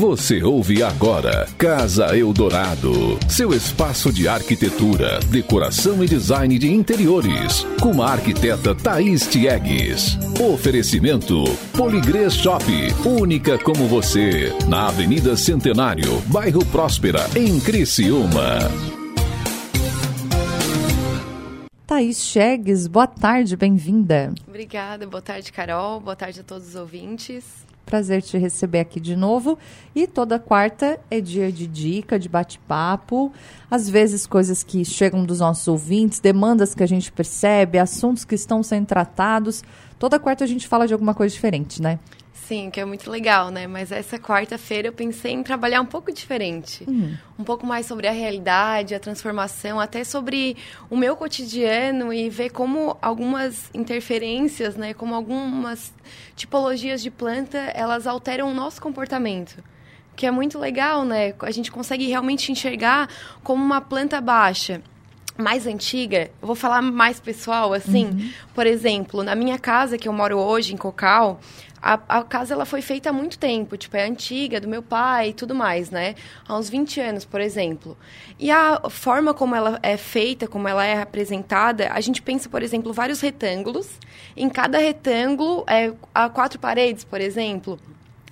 Você ouve agora Casa Eldorado, seu espaço de arquitetura, decoração e design de interiores, com a arquiteta Thaís Tiegues. Oferecimento Poligrês Shop, única como você, na Avenida Centenário, bairro Próspera, em Criciúma. Thaís Chegues, boa tarde, bem-vinda. Obrigada, boa tarde, Carol, boa tarde a todos os ouvintes. Prazer te receber aqui de novo. E toda quarta é dia de dica, de bate-papo. Às vezes, coisas que chegam dos nossos ouvintes, demandas que a gente percebe, assuntos que estão sendo tratados. Toda quarta a gente fala de alguma coisa diferente, né? Sim, que é muito legal, né? Mas essa quarta-feira eu pensei em trabalhar um pouco diferente. Uhum. Um pouco mais sobre a realidade, a transformação, até sobre o meu cotidiano e ver como algumas interferências, né? Como algumas tipologias de planta, elas alteram o nosso comportamento que é muito legal, né? A gente consegue realmente enxergar como uma planta baixa mais antiga, eu vou falar mais pessoal, assim, uhum. por exemplo, na minha casa que eu moro hoje, em Cocal, a, a, casa ela foi feita há muito tempo, tipo, é antiga, do meu pai e tudo mais, né? Há uns 20 anos, por exemplo. E a forma como ela é feita, como ela é apresentada, a gente pensa, por exemplo, vários retângulos. Em cada retângulo, é, há quatro paredes, por exemplo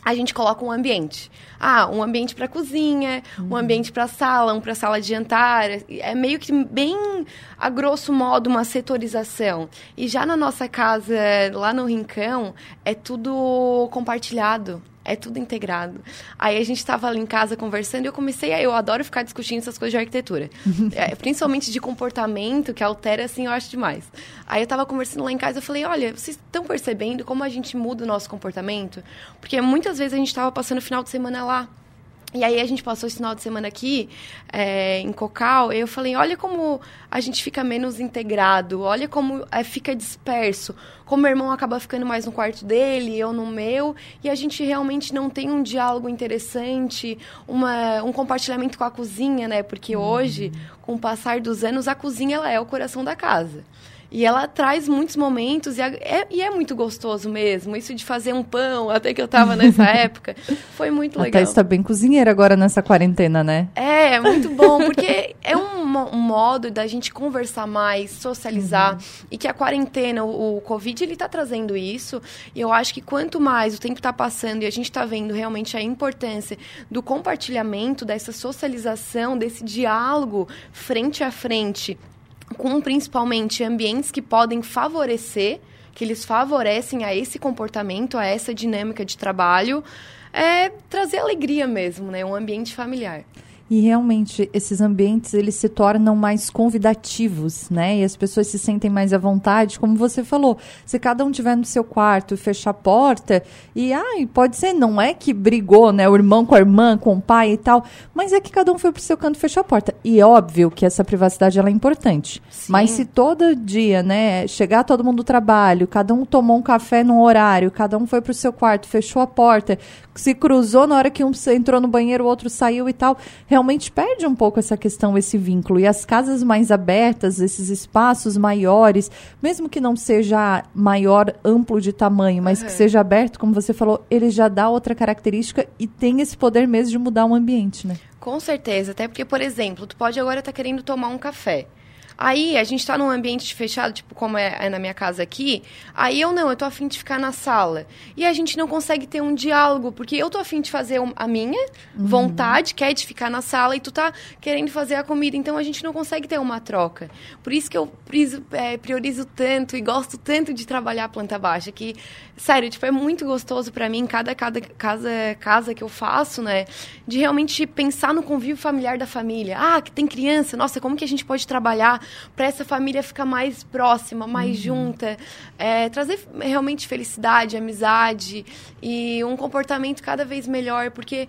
a gente coloca um ambiente. Ah, um ambiente para cozinha, uhum. um ambiente para sala, um para sala de jantar. É meio que bem, a grosso modo, uma setorização. E já na nossa casa, lá no Rincão, é tudo compartilhado é tudo integrado. Aí a gente estava ali em casa conversando e eu comecei a. Eu adoro ficar discutindo essas coisas de arquitetura. é, principalmente de comportamento, que altera, assim, eu acho demais. Aí eu estava conversando lá em casa e falei: olha, vocês estão percebendo como a gente muda o nosso comportamento? Porque muitas vezes a gente estava passando o final de semana lá. E aí a gente passou esse final de semana aqui é, em Cocal, e eu falei, olha como a gente fica menos integrado, olha como é, fica disperso, como meu irmão acaba ficando mais no quarto dele, eu no meu, e a gente realmente não tem um diálogo interessante, uma, um compartilhamento com a cozinha, né? Porque uhum. hoje, com o passar dos anos, a cozinha ela é o coração da casa. E ela traz muitos momentos e é, e é, muito gostoso mesmo. Isso de fazer um pão, até que eu estava nessa época, foi muito legal. Até está bem cozinheira agora nessa quarentena, né? É, é muito bom, porque é um, um modo da gente conversar mais, socializar. Uhum. E que a quarentena, o, o Covid, ele está trazendo isso. E eu acho que quanto mais o tempo está passando e a gente está vendo realmente a importância do compartilhamento, dessa socialização, desse diálogo frente a frente com principalmente ambientes que podem favorecer, que eles favorecem a esse comportamento, a essa dinâmica de trabalho, é trazer alegria mesmo, né? Um ambiente familiar. E realmente esses ambientes eles se tornam mais convidativos, né? E as pessoas se sentem mais à vontade, como você falou. Se cada um tiver no seu quarto e fechar a porta, e ai, pode ser, não é que brigou, né? O irmão com a irmã, com o pai e tal, mas é que cada um foi pro seu canto e fechou a porta. E é óbvio que essa privacidade ela é importante. Sim. Mas se todo dia, né, chegar todo mundo do trabalho, cada um tomou um café num horário, cada um foi pro seu quarto, fechou a porta, se cruzou na hora que um entrou no banheiro, o outro saiu e tal, realmente perde um pouco essa questão, esse vínculo. E as casas mais abertas, esses espaços maiores, mesmo que não seja maior, amplo de tamanho, mas uhum. que seja aberto, como você falou, ele já dá outra característica e tem esse poder mesmo de mudar o ambiente, né? Com certeza, até porque, por exemplo, tu pode agora estar tá querendo tomar um café. Aí a gente está num ambiente fechado, tipo como é, é, na minha casa aqui. Aí eu não, eu tô afim de ficar na sala. E a gente não consegue ter um diálogo, porque eu tô afim de fazer a minha uhum. vontade, que é de ficar na sala, e tu tá querendo fazer a comida. Então a gente não consegue ter uma troca. Por isso que eu priorizo, é, priorizo tanto e gosto tanto de trabalhar a planta baixa, que, sério, tipo, é muito gostoso para mim, cada, cada casa, casa que eu faço, né? De realmente pensar no convívio familiar da família. Ah, que tem criança, nossa, como que a gente pode trabalhar para essa família ficar mais próxima, mais uhum. junta, é, trazer realmente felicidade, amizade e um comportamento cada vez melhor, porque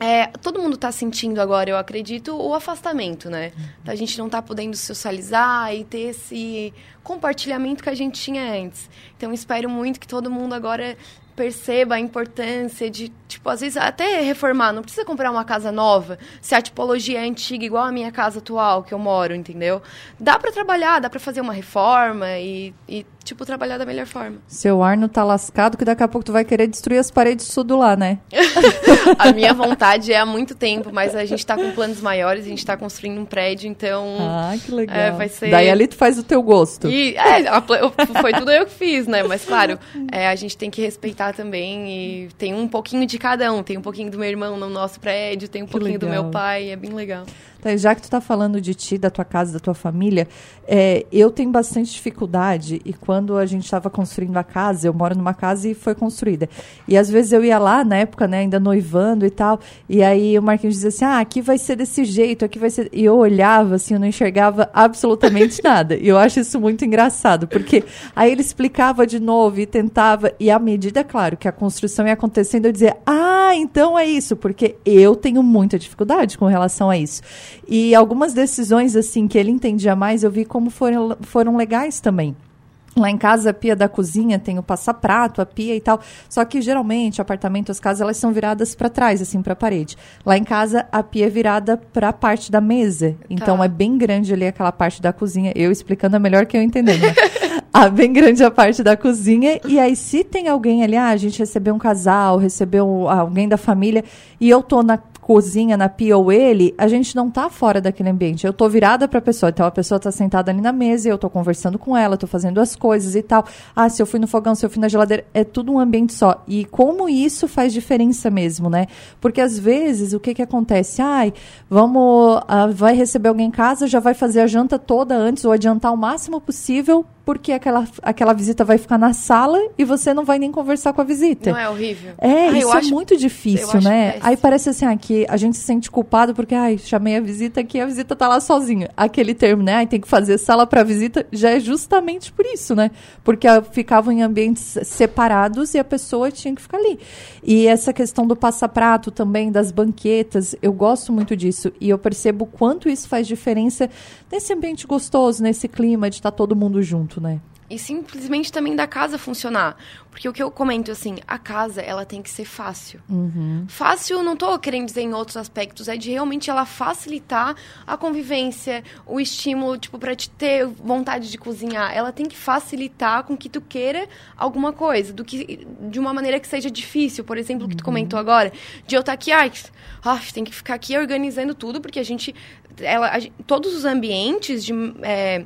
é, todo mundo está sentindo agora, eu acredito, o afastamento, né? Uhum. A gente não está podendo socializar e ter esse compartilhamento que a gente tinha antes. Então, espero muito que todo mundo agora perceba a importância de, tipo, às vezes até reformar, não precisa comprar uma casa nova, se a tipologia é antiga igual a minha casa atual que eu moro, entendeu? Dá para trabalhar, dá para fazer uma reforma e, e tipo, trabalhar da melhor forma. Seu ar não tá lascado que daqui a pouco tu vai querer destruir as paredes tudo lá, né? a minha vontade é há muito tempo, mas a gente tá com planos maiores, a gente tá construindo um prédio, então... Ah, que legal. É, vai ser... Daí ali tu faz o teu gosto. E, é, a, foi tudo eu que fiz, né? Mas, claro, é, a gente tem que respeitar também e tem um pouquinho de cada um. Tem um pouquinho do meu irmão no nosso prédio, tem um que pouquinho legal. do meu pai, é bem legal. Tá, já que tu está falando de ti, da tua casa, da tua família, é, eu tenho bastante dificuldade e quando a gente estava construindo a casa, eu moro numa casa e foi construída. E às vezes eu ia lá, na época, né, ainda noivando e tal, e aí o Marquinhos dizia assim, ah, aqui vai ser desse jeito, aqui vai ser... E eu olhava, assim, eu não enxergava absolutamente nada. E eu acho isso muito engraçado, porque aí ele explicava de novo e tentava, e à medida, claro, que a construção ia acontecendo, eu dizia, ah, então é isso, porque eu tenho muita dificuldade com relação a isso. E algumas decisões, assim, que ele entendia mais, eu vi como foram, foram legais também. Lá em casa, a pia da cozinha tem o passaprato, a pia e tal. Só que geralmente, apartamento, as casas, elas são viradas para trás, assim, para a parede. Lá em casa, a pia é virada para a parte da mesa. Então tá. é bem grande ali aquela parte da cozinha. Eu explicando é melhor que eu entendendo. Né? a bem grande a parte da cozinha. E aí, se tem alguém ali, ah, a gente recebeu um casal, recebeu alguém da família, e eu tô na cozinha, na pia ou ele, a gente não tá fora daquele ambiente. Eu tô virada para a pessoa, então a pessoa tá sentada ali na mesa, e eu tô conversando com ela, tô fazendo as coisas e tal. Ah, se eu fui no fogão, se eu fui na geladeira, é tudo um ambiente só. E como isso faz diferença mesmo, né? Porque às vezes o que que acontece? Ai, vamos, ah, vai receber alguém em casa, já vai fazer a janta toda antes ou adiantar o máximo possível porque aquela, aquela visita vai ficar na sala e você não vai nem conversar com a visita. Não é horrível? É, ah, isso é muito difícil, né? Aí parece assim, aqui a gente se sente culpado porque, ai, chamei a visita aqui a visita tá lá sozinha. Aquele termo, né? Ai, tem que fazer sala para visita, já é justamente por isso, né? Porque ficavam em ambientes separados e a pessoa tinha que ficar ali. E essa questão do passaprato também, das banquetas, eu gosto muito disso. E eu percebo quanto isso faz diferença nesse ambiente gostoso, nesse clima de estar tá todo mundo junto né? E simplesmente também da casa funcionar. Porque o que eu comento, assim, a casa, ela tem que ser fácil. Uhum. Fácil, não estou querendo dizer em outros aspectos, é de realmente ela facilitar a convivência, o estímulo, tipo, para te ter vontade de cozinhar. Ela tem que facilitar com que tu queira alguma coisa, do que de uma maneira que seja difícil. Por exemplo, o que tu uhum. comentou agora, de eu estar aqui, ai, ah, tem que ficar aqui organizando tudo, porque a gente, ela, a, todos os ambientes de... É,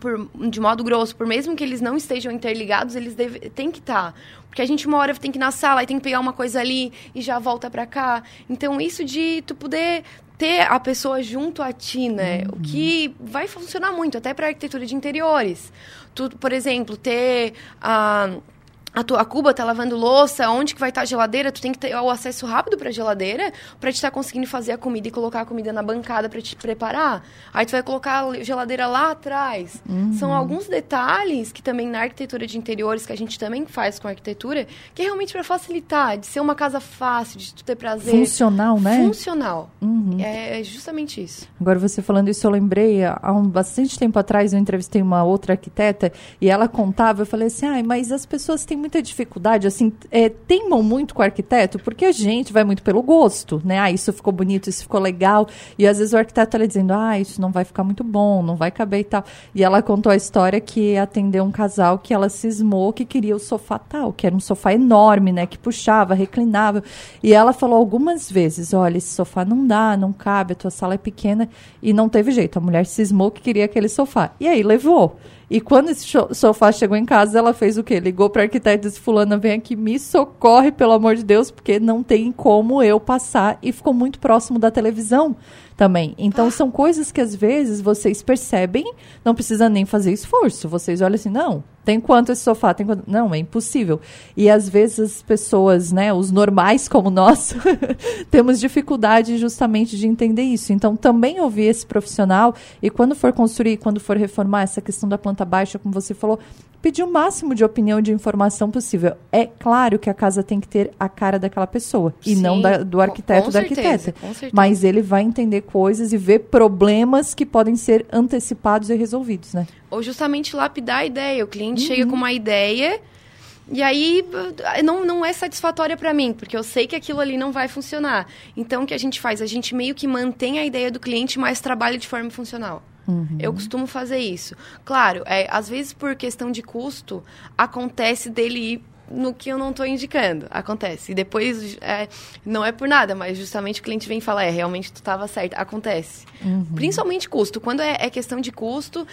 por, de modo grosso, por mesmo que eles não estejam interligados, eles deve, têm que estar. Tá. Porque a gente uma hora tem que ir na sala e tem que pegar uma coisa ali e já volta para cá. Então, isso de tu poder ter a pessoa junto a ti, né? Uhum. O que vai funcionar muito, até para arquitetura de interiores. Tu, por exemplo, ter a. Uh, a tua cuba tá lavando louça, onde que vai estar tá a geladeira, tu tem que ter o acesso rápido para a geladeira para te estar tá conseguindo fazer a comida e colocar a comida na bancada para te preparar. Aí tu vai colocar a geladeira lá atrás. Uhum. São alguns detalhes que também na arquitetura de interiores que a gente também faz com arquitetura, que é realmente para facilitar, de ser uma casa fácil, de tu ter prazer. Funcional, né? Funcional. Uhum. É justamente isso. Agora você falando isso, eu lembrei, há um bastante tempo atrás eu entrevistei uma outra arquiteta e ela contava, eu falei assim, ah, mas as pessoas têm muita dificuldade, assim, é, teimam muito com o arquiteto, porque a gente vai muito pelo gosto, né? Ah, isso ficou bonito, isso ficou legal. E às vezes o arquiteto está dizendo, ah, isso não vai ficar muito bom, não vai caber e tal. E ela contou a história que atendeu um casal que ela cismou que queria o sofá tal, que era um sofá enorme, né? Que puxava, reclinava. E ela falou algumas vezes, olha, esse sofá não dá, não cabe, a tua sala é pequena. E não teve jeito, a mulher cismou que queria aquele sofá. E aí levou. E quando esse sofá chegou em casa, ela fez o quê? Ligou para a arquiteta e disse: Fulana, vem aqui, me socorre, pelo amor de Deus, porque não tem como eu passar. E ficou muito próximo da televisão também. Então, são coisas que às vezes vocês percebem, não precisa nem fazer esforço. Vocês olham assim, não, tem quanto esse sofá? Tem quanto? Não, é impossível. E às vezes as pessoas, né, os normais como nós, temos dificuldade justamente de entender isso. Então, também ouvir esse profissional e quando for construir, quando for reformar essa questão da planta baixa, como você falou, pedir o máximo de opinião e de informação possível. É claro que a casa tem que ter a cara daquela pessoa Sim, e não da, do arquiteto da arquiteta. Mas ele vai entender coisas e ver problemas que podem ser antecipados e resolvidos, né? Ou justamente lapidar a ideia. O cliente uhum. chega com uma ideia e aí não, não é satisfatória para mim, porque eu sei que aquilo ali não vai funcionar. Então o que a gente faz? A gente meio que mantém a ideia do cliente, mas trabalha de forma funcional. Uhum. Eu costumo fazer isso. Claro, é, às vezes por questão de custo, acontece dele ir no que eu não estou indicando. Acontece. E depois, é, não é por nada, mas justamente o cliente vem falar, é, realmente tu estava certo. Acontece. Uhum. Principalmente custo. Quando é, é, questão de custo,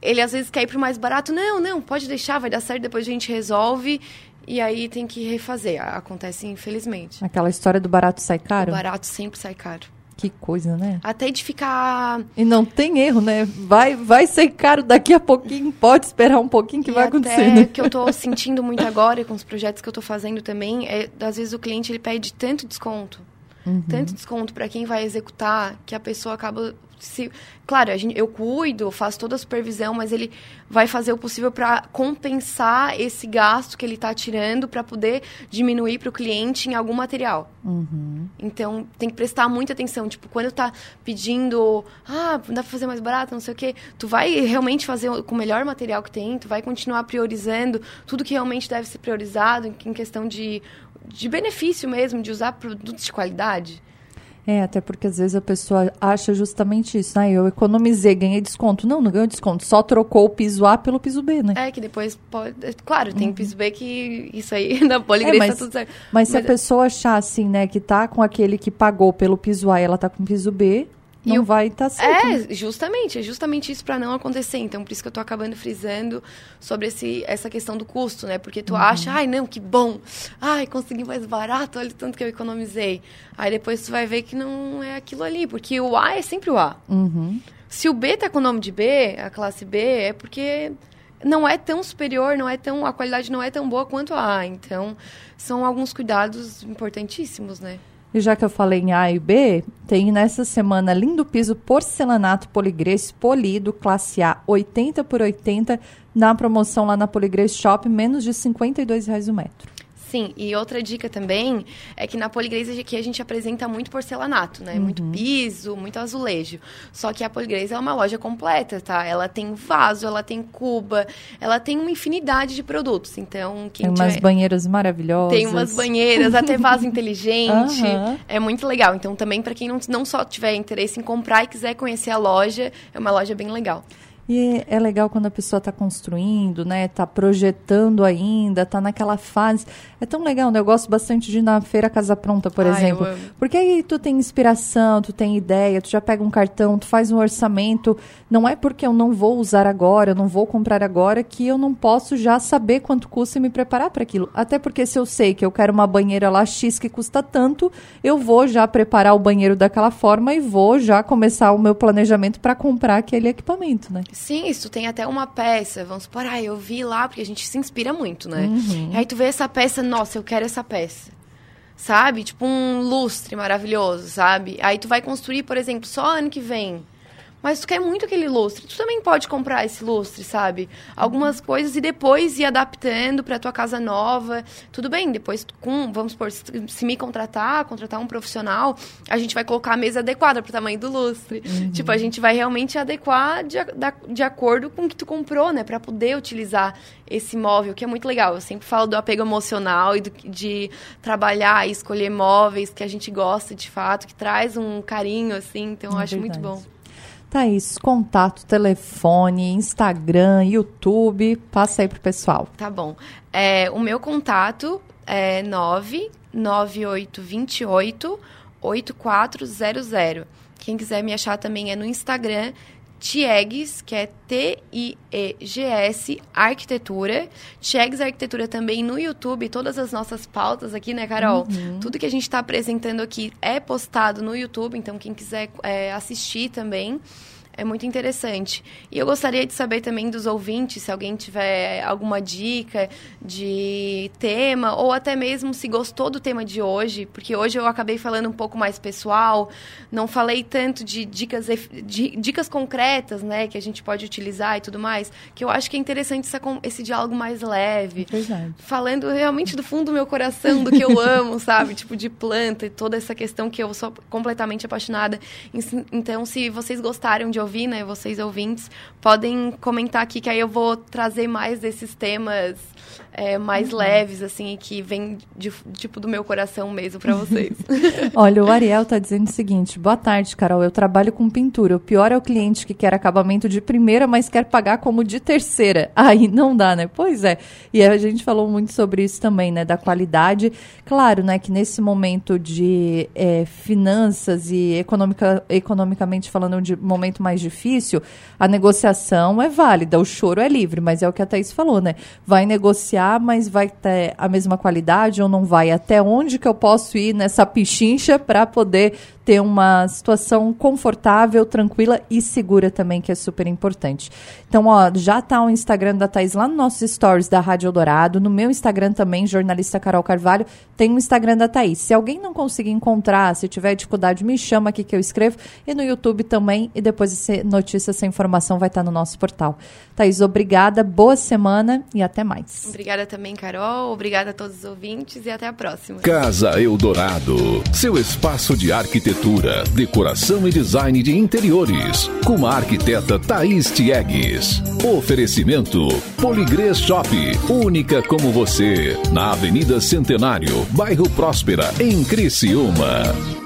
ele às vezes quer ir para mais barato. Não, não, pode deixar, vai dar certo, depois a gente resolve. E aí tem que refazer. Acontece, infelizmente. Aquela história do barato sai caro? O barato sempre sai caro. Que coisa, né? Até de ficar. E não tem erro, né? Vai, vai ser caro daqui a pouquinho, pode esperar um pouquinho que e vai acontecer. Né? que eu tô sentindo muito agora com os projetos que eu tô fazendo também, é às vezes o cliente ele pede tanto desconto. Uhum. Tanto desconto para quem vai executar que a pessoa acaba se, claro, a gente, eu cuido, faço toda a supervisão, mas ele vai fazer o possível para compensar esse gasto que ele está tirando para poder diminuir para o cliente em algum material. Uhum. Então, tem que prestar muita atenção. Tipo, quando está pedindo, ah, dá para fazer mais barato, não sei o quê, tu vai realmente fazer com o melhor material que tem, tu vai continuar priorizando tudo que realmente deve ser priorizado em questão de, de benefício mesmo, de usar produtos de qualidade. É, até porque às vezes a pessoa acha justamente isso, né? Eu economizei, ganhei desconto. Não, não ganhou desconto, só trocou o piso A pelo piso B, né? É, que depois pode. É, claro, tem uhum. piso B que isso aí na poligresa é, tá tudo certo. Mas, mas se a é pessoa achar assim, né, que tá com aquele que pagou pelo piso A e ela tá com o piso B, não o... vai estar tá certo. É, né? justamente, é justamente isso para não acontecer. Então, por isso que eu tô acabando frisando sobre esse, essa questão do custo, né? Porque tu uhum. acha, ai, não, que bom. Ai, consegui mais barato, olha o tanto que eu economizei. Aí depois tu vai ver que não é aquilo ali, porque o A é sempre o A. Uhum. Se o B tá com o nome de B, a classe B, é porque não é tão superior, não é tão a qualidade não é tão boa quanto a A. Então, são alguns cuidados importantíssimos, né? E já que eu falei em A e B, tem nessa semana lindo piso porcelanato poligrês polido, classe A, 80 por 80, na promoção lá na Poligrês Shop, menos de 52 reais o metro. Sim, e outra dica também é que na Poligresa aqui a gente apresenta muito porcelanato, né? Uhum. Muito piso, muito azulejo. Só que a Poligresa é uma loja completa, tá? Ela tem vaso, ela tem cuba, ela tem uma infinidade de produtos. Então, quem Tem umas tiver... banheiras maravilhosas. Tem umas banheiras, até vaso inteligente. Uhum. É muito legal. Então, também para quem não, não só tiver interesse em comprar e quiser conhecer a loja, é uma loja bem legal. E é legal quando a pessoa está construindo, né? Está projetando ainda, está naquela fase. É tão legal, né? Eu gosto bastante de ir na feira Casa Pronta, por Ai, exemplo. Porque aí tu tem inspiração, tu tem ideia, tu já pega um cartão, tu faz um orçamento. Não é porque eu não vou usar agora, eu não vou comprar agora, que eu não posso já saber quanto custa e me preparar para aquilo. Até porque se eu sei que eu quero uma banheira lá X que custa tanto, eu vou já preparar o banheiro daquela forma e vou já começar o meu planejamento para comprar aquele equipamento, né? Sim, isso tem até uma peça, vamos supor, ah, eu vi lá, porque a gente se inspira muito, né? Uhum. Aí tu vê essa peça, nossa, eu quero essa peça. Sabe? Tipo um lustre maravilhoso, sabe? Aí tu vai construir, por exemplo, só ano que vem mas tu quer muito aquele lustre, tu também pode comprar esse lustre, sabe? Algumas coisas e depois ir adaptando para tua casa nova. Tudo bem, depois com, vamos supor, se me contratar, contratar um profissional, a gente vai colocar a mesa adequada pro tamanho do lustre. Uhum. Tipo, a gente vai realmente adequar de, de acordo com o que tu comprou, né, para poder utilizar esse móvel, que é muito legal. Eu sempre falo do apego emocional e do, de trabalhar e escolher móveis que a gente gosta de fato, que traz um carinho assim, então eu é acho verdade. muito bom. Thaís, contato, telefone, Instagram, YouTube, passa aí pro pessoal. Tá bom. É, o meu contato é 99828 8400. Quem quiser me achar também é no Instagram, Tiegs, que é T-I-E-G-S, Arquitetura. Tiegs Arquitetura também no YouTube, todas as nossas pautas aqui, né, Carol? Uhum. Tudo que a gente está apresentando aqui é postado no YouTube, então quem quiser é, assistir também é muito interessante. E eu gostaria de saber também dos ouvintes, se alguém tiver alguma dica de tema, ou até mesmo se gostou do tema de hoje, porque hoje eu acabei falando um pouco mais pessoal, não falei tanto de dicas, de, dicas concretas, né, que a gente pode utilizar e tudo mais, que eu acho que é interessante essa, esse diálogo mais leve. Verdade. Falando realmente do fundo do meu coração, do que eu amo, sabe? Tipo, de planta e toda essa questão que eu sou completamente apaixonada. Então, se vocês gostaram de ouvir, né, vocês ouvintes, podem comentar aqui que aí eu vou trazer mais desses temas é, mais uhum. leves, assim, que vem de, tipo do meu coração mesmo para vocês. Olha, o Ariel tá dizendo o seguinte: boa tarde, Carol. Eu trabalho com pintura. O pior é o cliente que quer acabamento de primeira, mas quer pagar como de terceira. Aí não dá, né? Pois é. E a gente falou muito sobre isso também, né? Da qualidade. Claro, né? Que nesse momento de é, finanças e economica, economicamente falando, de momento mais difícil, a negociação é válida, o choro é livre, mas é o que a Thaís falou, né? Vai negociar mas vai ter a mesma qualidade ou não vai? Até onde que eu posso ir nessa pichincha para poder ter uma situação confortável, tranquila e segura também, que é super importante. Então, ó, já tá o Instagram da Thais lá no nossos stories da Rádio Eldorado, no meu Instagram também, jornalista Carol Carvalho, tem o Instagram da Thaís. Se alguém não conseguir encontrar, se tiver dificuldade, me chama aqui que eu escrevo, e no YouTube também, e depois essa notícia, essa informação vai estar no nosso portal. Thaís, obrigada, boa semana e até mais. Obrigada também, Carol, obrigada a todos os ouvintes e até a próxima. Casa Eldorado, seu espaço de arquitetura decoração e design de interiores, com a arquiteta Thaís Tiegues. Oferecimento Poligrês Shop, única como você, na Avenida Centenário, bairro Próspera, em Criciúma.